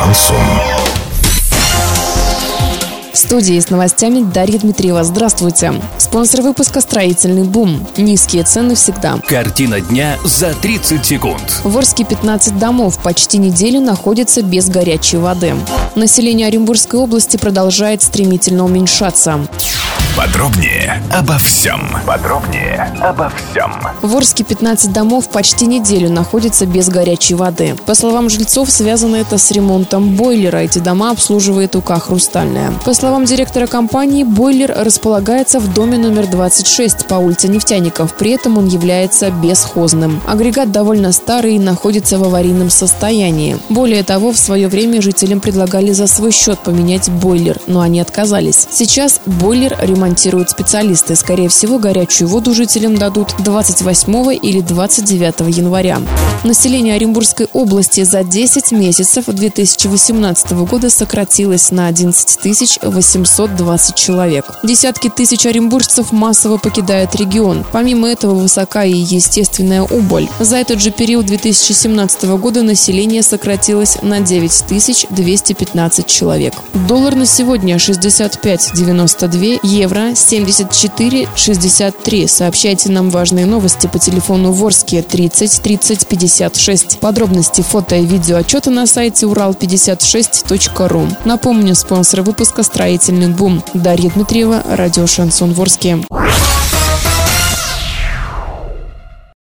Шансон. В студии с новостями Дарья Дмитриева. Здравствуйте. Спонсор выпуска «Строительный бум». Низкие цены всегда. Картина дня за 30 секунд. В Орске 15 домов почти неделю находятся без горячей воды. Население Оренбургской области продолжает стремительно уменьшаться. Подробнее обо всем. Подробнее обо всем. В Орске 15 домов почти неделю находятся без горячей воды. По словам жильцов, связано это с ремонтом бойлера. Эти дома обслуживает УК «Хрустальная». По словам директора компании, бойлер располагается в доме номер 26 по улице Нефтяников. При этом он является бесхозным. Агрегат довольно старый и находится в аварийном состоянии. Более того, в свое время жителям предлагали за свой счет поменять бойлер, но они отказались. Сейчас бойлер ремонтируется ремонтируют специалисты. Скорее всего, горячую воду жителям дадут 28 или 29 января. Население Оренбургской области за 10 месяцев 2018 года сократилось на 11 820 человек. Десятки тысяч оренбуржцев массово покидают регион. Помимо этого, высока и естественная убыль. За этот же период 2017 года население сократилось на 9 215 человек. Доллар на сегодня 65,92, евро евро 74 63. Сообщайте нам важные новости по телефону Ворске 30 30 56. Подробности фото и видео отчета на сайте урал56.ру. Напомню, спонсор выпуска «Строительный бум». Дарья Дмитриева, радио «Шансон Ворске».